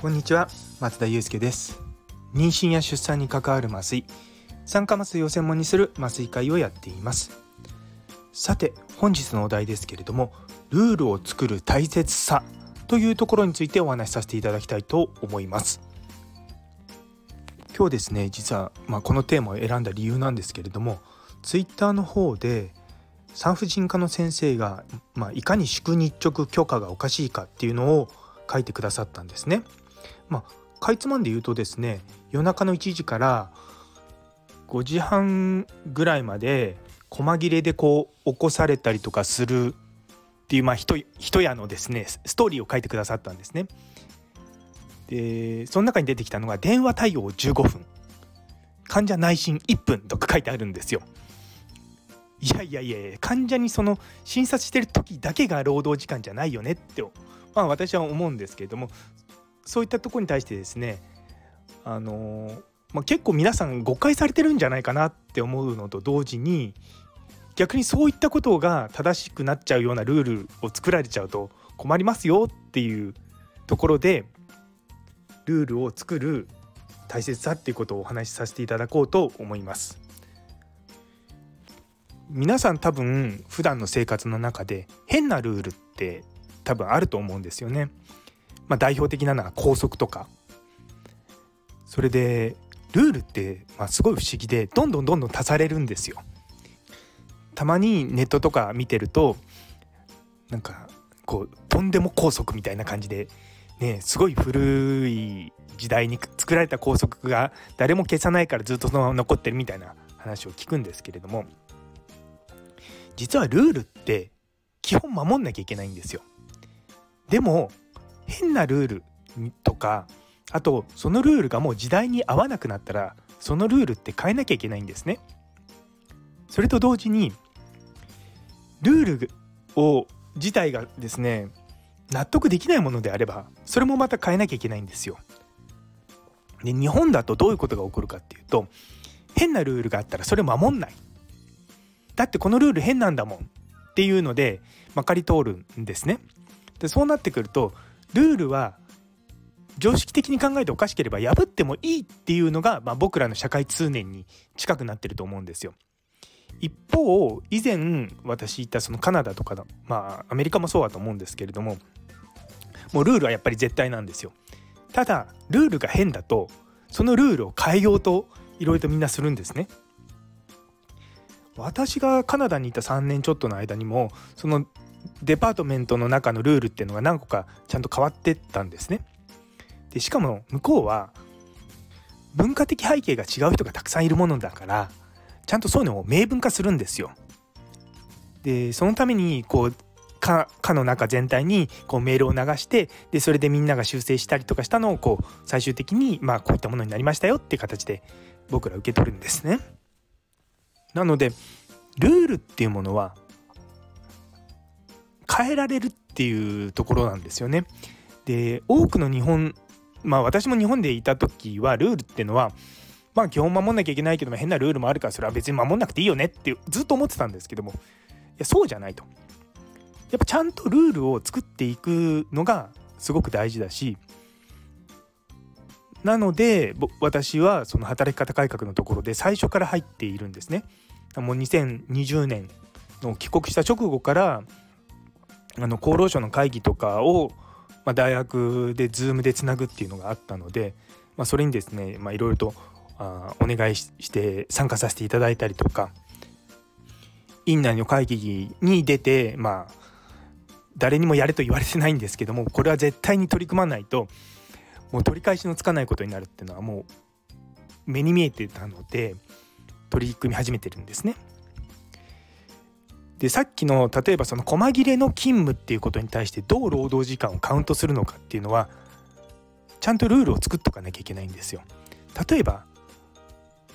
こんにちは松田祐介です。妊娠や出産に関わる麻酔酸化麻酔を専門にする麻酔会をやっています。さて本日のお題ですけれどもルールを作る大切さというところについてお話しさせていただきたいと思います。今日ですね実はまあこのテーマを選んだ理由なんですけれどもツイッターの方で産婦人科の先生が、まあ、いかに宿日直許可がおかしいかっていうのを書いてくださったんですね。まあ、かいつまんで言うとですね夜中の1時から5時半ぐらいまで細切れでこう起こされたりとかするっていうまあ一夜のですねストーリーを書いてくださったんですね。でその中に出てきたのが電話対応15分患者内診1分とか書いてあるんですよ。いやいやいや患者にその診察してる時だけが労働時間じゃないよねってまあ私は思うんですけれどもそういったとこに対してですねあのまあ、結構皆さん誤解されてるんじゃないかなって思うのと同時に逆にそういったことが正しくなっちゃうようなルールを作られちゃうと困りますよっていうところでルールを作る大切さっていうことをお話しさせていただこうと思います。皆さん多分普段の生活の中で変なルールって多分あると思うんですよね。まあ、代表的なのは校則とかそれでルールってまあすごい不思議でどんどんどんどん足されるんですよ。たまにネットとか見てるとなんかこうとんでも校則みたいな感じでねすごい古い時代に作られた校則が誰も消さないからずっとそのまま残ってるみたいな話を聞くんですけれども実はルールって基本守んなきゃいけないんですよ。でも変なルールとかあとそのルールがもう時代に合わなくなったらそのルールって変えなきゃいけないんですね。それと同時にルールを自体がですね納得できないものであればそれもまた変えなきゃいけないんですよ。で日本だとどういうことが起こるかっていうと変なルールがあったらそれ守んないだってこのルール変なんだもんっていうのでまかり通るんですね。でそうなってくるとルールは常識的に考えておかしければ破ってもいいっていうのが、まあ、僕らの社会通念に近くなってると思うんですよ。一方以前私言ったそのカナダとかのまあアメリカもそうだと思うんですけれどももうルールはやっぱり絶対なんですよ。ただルールが変だとそのルールを変えようといろいろとみんなするんですね。私がカナダにいた3年ちょっとの間にもそのデパートメントの中のルールっていうのが何個かちゃんと変わってったんですね。でしかも向こうは文化的背景が違う人がたくさんいるものだからちゃんとそういうのを明文化するんですよ。でそのためにこう課の中全体にこうメールを流してでそれでみんなが修正したりとかしたのをこう最終的にまあこういったものになりましたよっていう形で僕ら受け取るんですね。なのでルールっていうものは変えられるっていうところなんですよね。で多くの日本まあ私も日本でいた時はルールっていうのはまあ基本守んなきゃいけないけども変なルールもあるからそれは別に守んなくていいよねってずっと思ってたんですけどもいやそうじゃないと。やっぱちゃんとルールを作っていくのがすごく大事だしなので私はその働き方改革のところで最初から入っているんですね。もう2020年の帰国した直後からあの厚労省の会議とかを、まあ、大学で Zoom でつなぐっていうのがあったので、まあ、それにですねいろいろとあお願いして参加させていただいたりとか院内の会議に出てまあ誰にもやれと言われてないんですけどもこれは絶対に取り組まないともう取り返しのつかないことになるっていうのはもう目に見えてたので取り組み始めてるんですね。でさっきの例えばその細切れの勤務っていうことに対してどう労働時間をカウントするのかっていうのはちゃんとルールを作っとかなきゃいけないんですよ。例えば、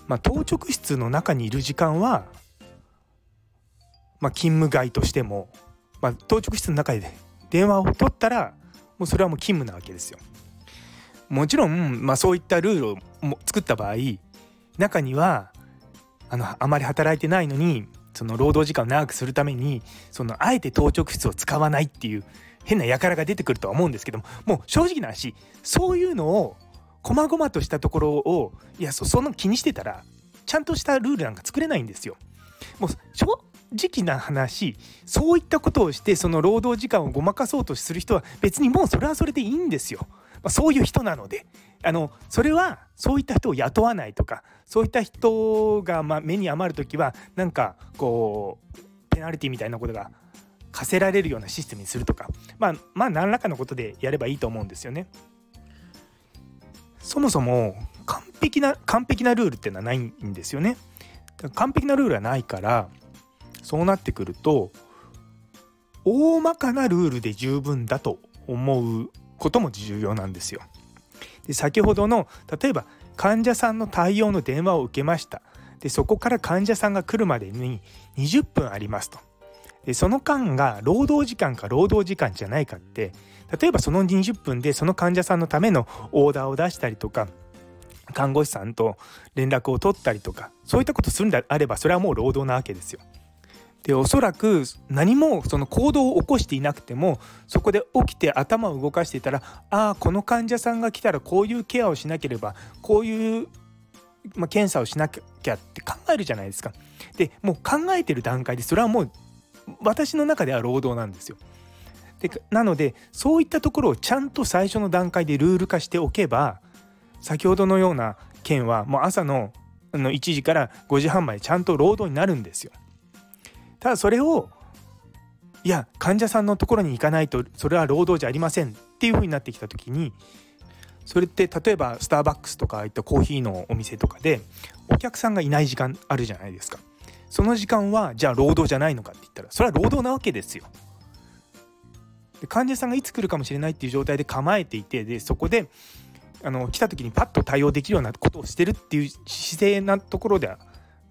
まあ、当直室の中にいる時間は、まあ、勤務外としても、まあ、当直室の中で電話を取ったらもうそれはもう勤務なわけですよ。もちろん、まあ、そういったルールを作った場合中にはあのあまり働いてないのにその労働時間を長くするためにそのあえて当直室を使わないっていう変な輩が出てくるとは思うんですけどももう正直な話そういうのを細々としたところをいやその気にしてたらちゃんとしたルールなんか作れないんですよ。もう正直な話そういったことをしてその労働時間をごまかそうとする人は別にもうそれはそれでいいんですよ。ま、そういう人なのであのそれはそういった人を雇わないとかそういった人がま目に余る時はなんかこうペナルティみたいなことが課せられるようなシステムにするとかまあまあ何らかのことでやればいいと思うんですよね。そもそも完璧な完璧なルールってのはないんですよね。完璧なルールはないからそうなってくると大まかなルールで十分だと思うことも重要なんですよ。で先ほどの例えば患者さんの対応の電話を受けましたでそこから患者さんが来るまでに20分ありますとでその間が労働時間か労働時間じゃないかって例えばその20分でその患者さんのためのオーダーを出したりとか看護師さんと連絡を取ったりとかそういったことするんであればそれはもう労働なわけですよ。でおそらく何もその行動を起こしていなくてもそこで起きて頭を動かしていたらああこの患者さんが来たらこういうケアをしなければこういう、まあ、検査をしなきゃって考えるじゃないですか。でもう考えてる段階でそれはもう私の中では労働なんですよ。でなのでそういったところをちゃんと最初の段階でルール化しておけば先ほどのような件はもう朝のの1時から5時半までちゃんと労働になるんですよ。ただそれをいや患者さんのところに行かないとそれは労働じゃありませんっていう風になってきた時にそれって例えばスターバックスとかああいったコーヒーのお店とかでお客さんがいない時間あるじゃないですかその時間はじゃあ労働じゃないのかって言ったらそれは労働なわけですよで患者さんがいつ来るかもしれないっていう状態で構えていてでそこであの来た時にパッと対応できるようなことをしてるっていう姿勢なところでは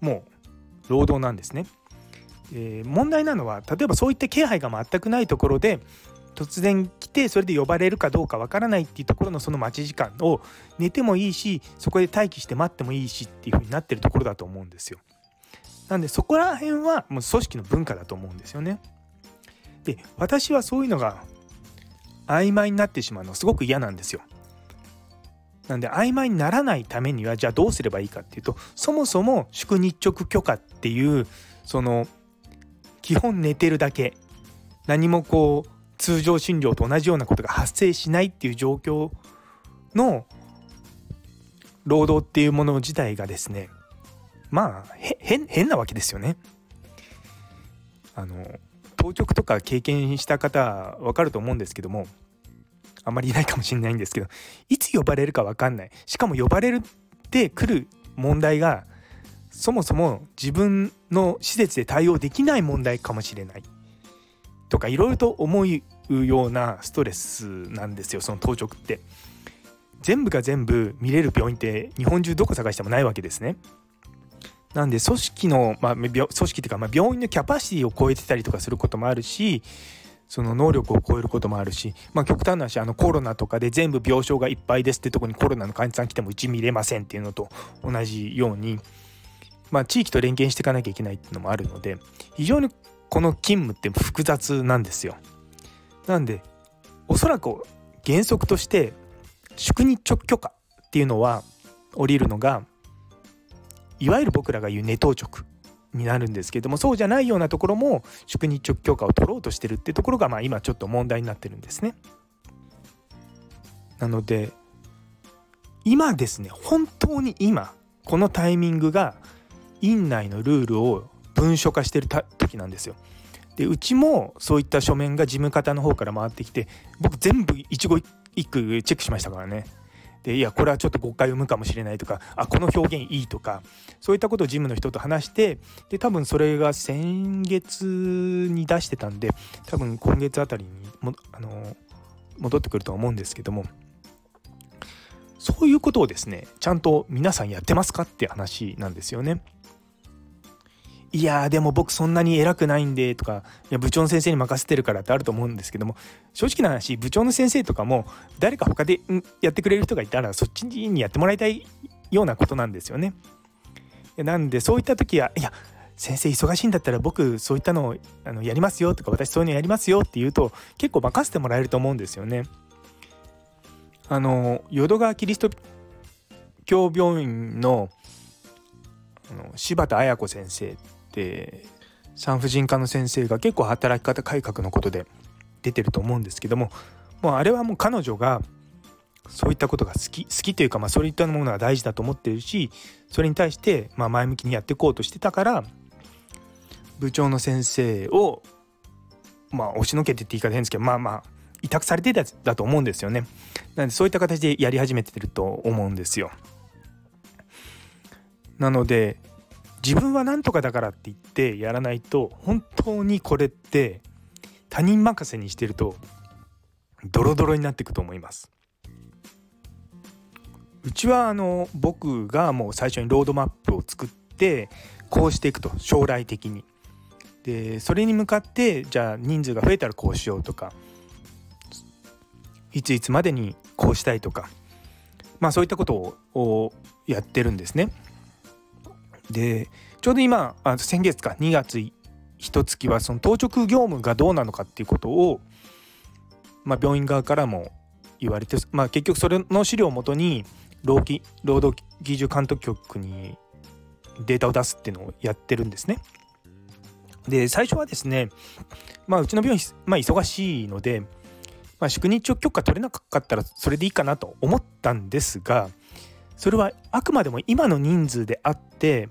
もう労働なんですね。えー、問題なのは例えばそういった気配が全くないところで突然来てそれで呼ばれるかどうかわからないっていうところのその待ち時間を寝てもいいしそこで待機して待ってもいいしっていう風になってるところだと思うんですよ。なんでそこら辺はもう組織の文化だと思うんですよね。で私はそういうのが曖昧になってしまうのすごく嫌なんですよ。なんで曖昧にならないためにはじゃあどうすればいいかっていうとそもそも宿日直許可っていうその基本寝てるだけ何もこう通常診療と同じようなことが発生しないっていう状況の労働っていうもの自体がですねまあ変変なわけですよね。あの当直とか経験した方は分かると思うんですけどもあまりいないかもしれないんですけどいつ呼ばれるか分かんないしかも呼ばれるって来る問題がそもそも自分の施設で対応できない問題かもしれないとかいろいろと思うようなストレスなんですよその当直って。全部が全部見れる病院って日本中どこ探してもないわけですね。なんで組織の、まあ、組織っていうか、まあ、病院のキャパシティを超えてたりとかすることもあるしその能力を超えることもあるし、まあ、極端な話あのコロナとかで全部病床がいっぱいですってとこにコロナの患者さん来てもうち見れませんっていうのと同じようにまあ、地域と連携していかなきゃいけないっていうのもあるので非常にこの勤務って複雑なんですよ。なんでおそらく原則として宿日直許可っていうのは降りるのがいわゆる僕らが言うネト直になるんですけどもそうじゃないようなところも宿日直許可を取ろうとしてるってところがまあ今ちょっと問題になってるんですね。なので今ですね本当に今このタイミングが院内のルールを文書化してる時なんですよ。でうちもそういった書面が事務方の方から回ってきて僕全部一語一句チェックしましたからね。でいやこれはちょっと誤解を生むかもしれないとかあこの表現いいとかそういったことを事務の人と話してで多分それが先月に出してたんで多分今月あたりにもあの戻ってくるとは思うんですけどもそういうことをですねちゃんと皆さんやってますかって話なんですよね。いやでも僕そんなに偉くないんでとかいや部長の先生に任せてるからってあると思うんですけども正直な話部長の先生とかも誰か他でやってくれる人がいたらそっちにやってもらいたいようなことなんですよね。なんでそういった時はいや先生忙しいんだったら僕そういったのをあのやりますよとか私そういうのやりますよって言うと結構任せてもらえると思うんですよね。あの淀川キリスト教病院のあの柴田綾子先生って産婦人科の先生が結構働き方改革のことで出てると思うんですけどももうあれはもう彼女がそういったことが好き好きというか、まあ、そういったものが大事だと思ってるしそれに対して、ま、前向きにやっていこうとしてたから部長の先生をまあ押しのけてって言い方変ですけどまあまあ委託されてただと思うんですよね。なのでそういった形でやり始めてると思うんですよ。なので自分は何とかだからって言ってやらないと本当にこれって他人任せにしてるとドロドロになっていくと思います。うちはあの僕がもう最初にロードマップを作ってこうしていくと将来的に。でそれに向かってじゃあ人数が増えたらこうしようとかいついつまでにこうしたいとかまあそういったことをやってるんですね。でちょうど今あ先月か2月一月はその当直業務がどうなのかっていうことを、まあ、病院側からも言われて、まあ、結局それの資料をもとに労基労働技術監督局にデータを出すっていうのをやってるんですね。で最初はですね、まあ、うちの病院、まあ、忙しいので、まあ、宿日直許可取れなかったらそれでいいかなと思ったんですがそれはあくまでも今の人数であって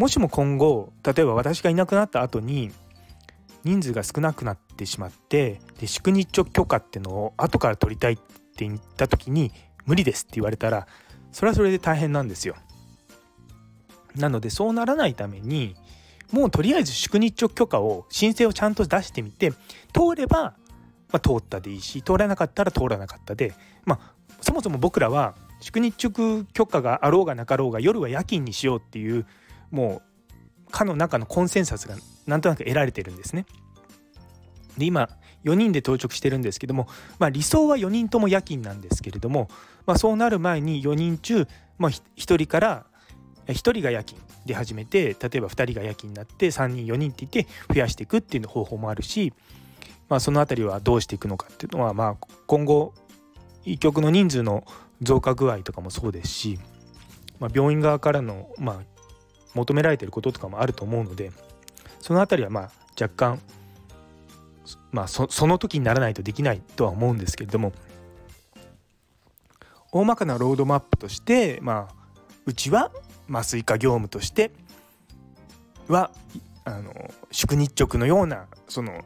もしも今後例えば私がいなくなった後に人数が少なくなってしまってで宿日直許可っていうのを後から取りたいって言った時に無理ですって言われたらそれはそれで大変なんですよ。なのでそうならないためにもうとりあえず宿日直許可を申請をちゃんと出してみて通れば、まあ、通ったでいいし通らなかったら通らなかったでまあそもそも僕らは宿日直許可があろうがなかろうが夜は夜勤にしようっていうもう課の中のコンセンサスがなんとなく得られてるんですね。で今4人で当直してるんですけども、まあ、理想は4人とも夜勤なんですけれども、まあ、そうなる前に4人中、まあ、1人から1人が夜勤で始めて例えば2人が夜勤になって3人4人って言って増やしていくっていう方法もあるし、まあ、その辺りはどうしていくのかっていうのは、まあ、今後医局の人数の増加具合とかもそうですし、まあ、病院側からの、まあ、求められてることとかもあると思うのでその辺りはまあ若干まあその時にならないとできないとは思うんですけれども大まかなロードマップとしてまあうちは麻酔科業務としてはあの宿日直のようなその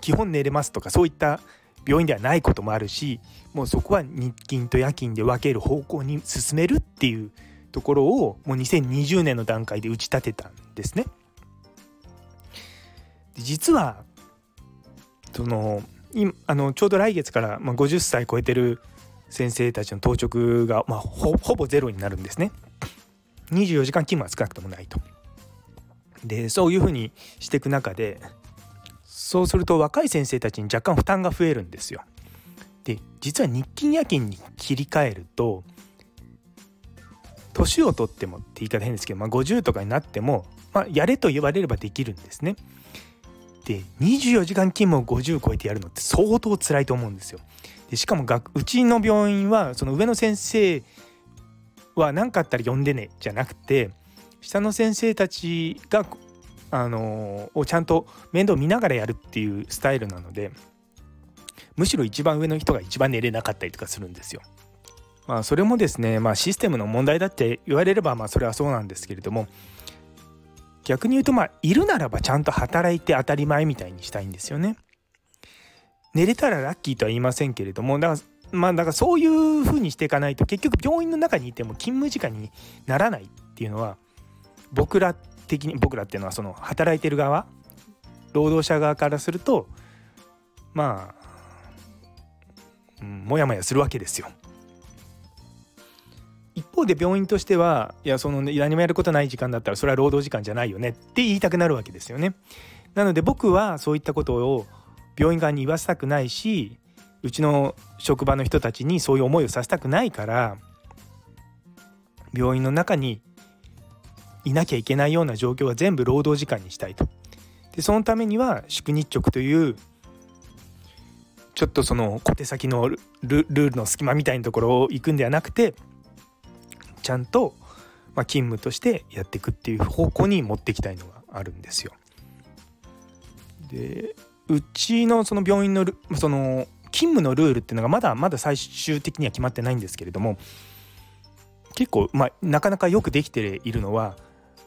基本寝れますとかそういった病院ではないこともあるしもうそこは日勤と夜勤で分ける方向に進めるっていうところをもう2020年の段階で打ち立てたんですね。実はその今あのちょうど来月から、まあ、50歳超えてる先生たちの当直が、まあ、ほぼゼロになるんですね。24時間勤務は少なくともないと。でそういうふうにしていく中でそうすると若い先生たちに若干負担が増えるんですよ。で実は日勤夜勤に切り替えると年を取ってもって言い方変ですけど、まあ、50とかになっても、まあ、やれと言われればできるんですね。で24時間勤務を50超えてやるのって相当辛いと思うんですよ。でしかもがうちの病院はその上の先生は何かあったら呼んでねじゃなくて下の先生たちがあのをちゃんと面倒見ながらやるっていうスタイルなのでむしろ一番上の人が一番寝れなかったりとかするんですよ。まあそれもですね、まあ、システムの問題だって言われればまあそれはそうなんですけれども逆に言うとまあいるならばちゃんと働いて当たり前みたいにしたいんですよね。寝れたらラッキーとは言いませんけれどもだからまあだからそういう風にしていかないと結局病院の中にいても勤務時間にならないっていうのは僕ら的に僕らっていうのはその働いてる側労働者側からするとまあ、うん、もやもやするわけですよ。一方で病院としてはいやその、何もやることない時間だったらそれは労働時間じゃないよねって言いたくなるわけですよね。なので僕はそういったことを病院側に言わせたくないしうちの職場の人たちにそういう思いをさせたくないから病院の中にいなきゃいけないような状況は全部労働時間にしたいと。でそのためには宿日直というちょっとその小手先のルールの隙間みたいなところを行くんではなくてちゃんとま勤務としてやっていくっていう方向に持っていきたいのがあるんですよ。でうちのその病院のその勤務のルールっていうのがまだまだ最終的には決まってないんですけれども結構、まあ、なかなかよくできているのは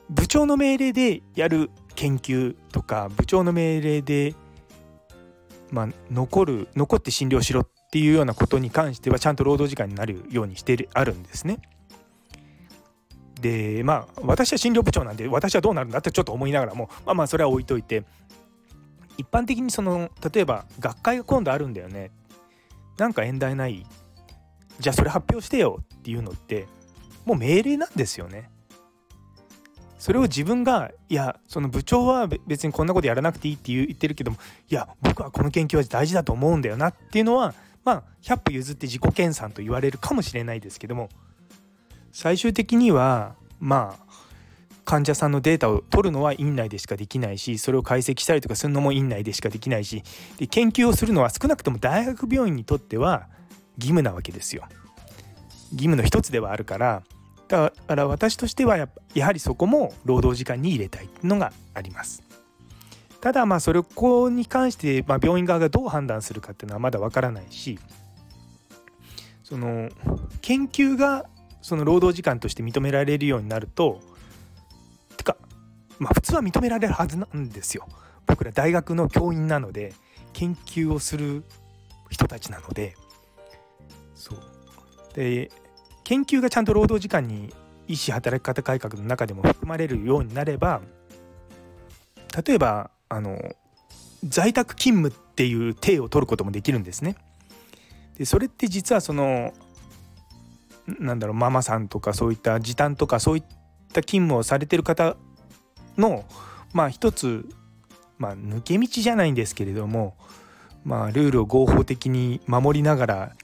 部長の命令でやる研究とか部長の命令で、まあ、残る残って診療しろっていうようなことに関してはちゃんと労働時間になるようにしてあるんですね。でまあ私は診療部長なんで私はどうなるんだってちょっと思いながらもまあまあそれは置いといて一般的にその例えば学会が今度あるんだよねなんか縁題ないじゃあそれ発表してよっていうのってもう命令なんですよね。それを自分がいやその部長は別にこんなことやらなくていいって言ってるけどもいや僕はこの研究は大事だと思うんだよなっていうのはまあ100歩譲って自己研鑽と言われるかもしれないですけども最終的にはまあ患者さんのデータを取るのは院内でしかできないしそれを解析したりとかするのも院内でしかできないしで研究をするのは少なくとも大学病院にとっては義務なわけですよ。義務の一つではあるからだから私としてはやはりそこも労働時間に入れたいのがあります。ただまあそれこに関して、まあ、病院側がどう判断するかっていうのはまだわからないしその研究がその労働時間として認められるようになるとてかまあ普通は認められるはずなんですよ。僕ら大学の教員なので研究をする人たちなのでそうで研究がちゃんと労働時間に医師働き方改革の中でも含まれるようになれば例えばあの在宅勤務っていう体を取ることもできるんですね。でそれって実はそのなんだろうママさんとかそういった時短とかそういった勤務をされてる方のまあ一つ、まあ、抜け道じゃないんですけれども、まあ、ルールを合法的に守りながら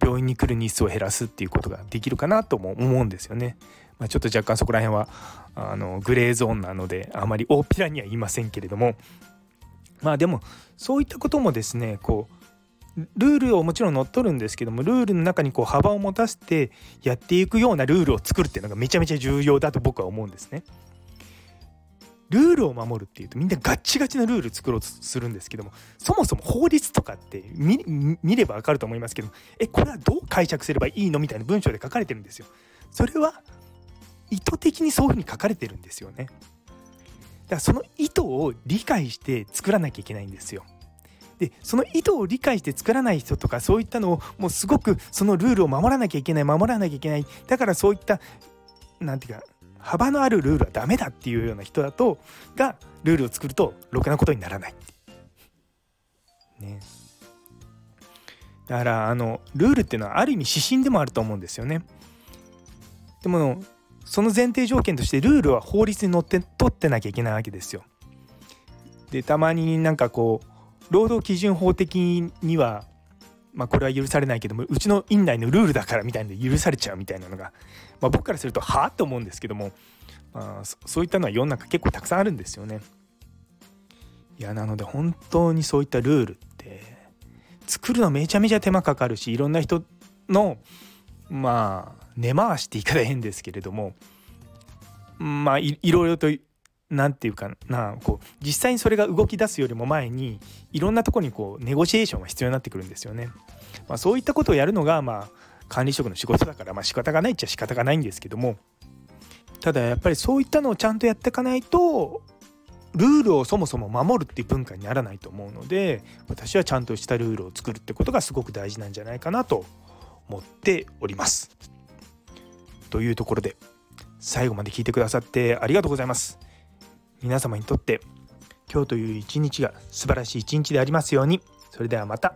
病院に来る日数を減らすっていうことができるかなとも思うんですよね。まあ、ちょっと若干そこら辺はあのグレーゾーンなのであまり大っぴらには言いませんけれどもまあでもそういったこともですねこうルールをもちろん乗っ取るんですけどもルールの中にこう幅を持たせてやっていくようなルールを作るっていうのがめちゃめちゃ重要だと僕は思うんですね。ルールを守るっていうとみんなガッチガチなルール作ろうとするんですけどもそもそも法律とかって見ればわかると思いますけどえこれはどう解釈すればいいのみたいな文章で書かれてるんですよ。それは意図的にそういうふうに書かれてるんですよね。だからその意図を理解して作らなきゃいけないんですよ。でその意図を理解して作らない人とかそういったのをもうすごくそのルールを守らなきゃいけない守らなきゃいけないだからそういった何て言うか幅のあるルールはダメだっていうような人だとがルールを作るとろくなことにならない。ね。だからあのルールっていうのはある意味指針でもあると思うんですよね。でもその前提条件としてルールは法律に乗って取ってなきゃいけないわけですよ。でたまになんかこう労働基準法的には、まあ、これは許されないけどもうちの院内のルールだからみたいなので許されちゃうみたいなのが、まあ、僕からするとはあって思うんですけども、まあ、そういったのは世の中結構たくさんあるんですよね。いやなので本当にそういったルールって作るのめちゃめちゃ手間かかるしいろんな人のまあ根回しって言い方変ですけれどもまあいろいろと何て言うかなこう実際にそれが動き出すよりも前にいろんなとこにこうネゴシエーションが必要になってくるんですよね。まあ、そういったことをやるのがまあ管理職の仕事だからまあ仕方がないっちゃ仕方がないんですけどもただやっぱりそういったのをちゃんとやっていかないとルールをそもそも守るっていう文化にならないと思うので私はちゃんとしたルールを作るってことがすごく大事なんじゃないかなと思っております。というところで最後まで聞いてくださってありがとうございます。皆様にとって今日という一日が素晴らしい一日でありますようにそれではまた。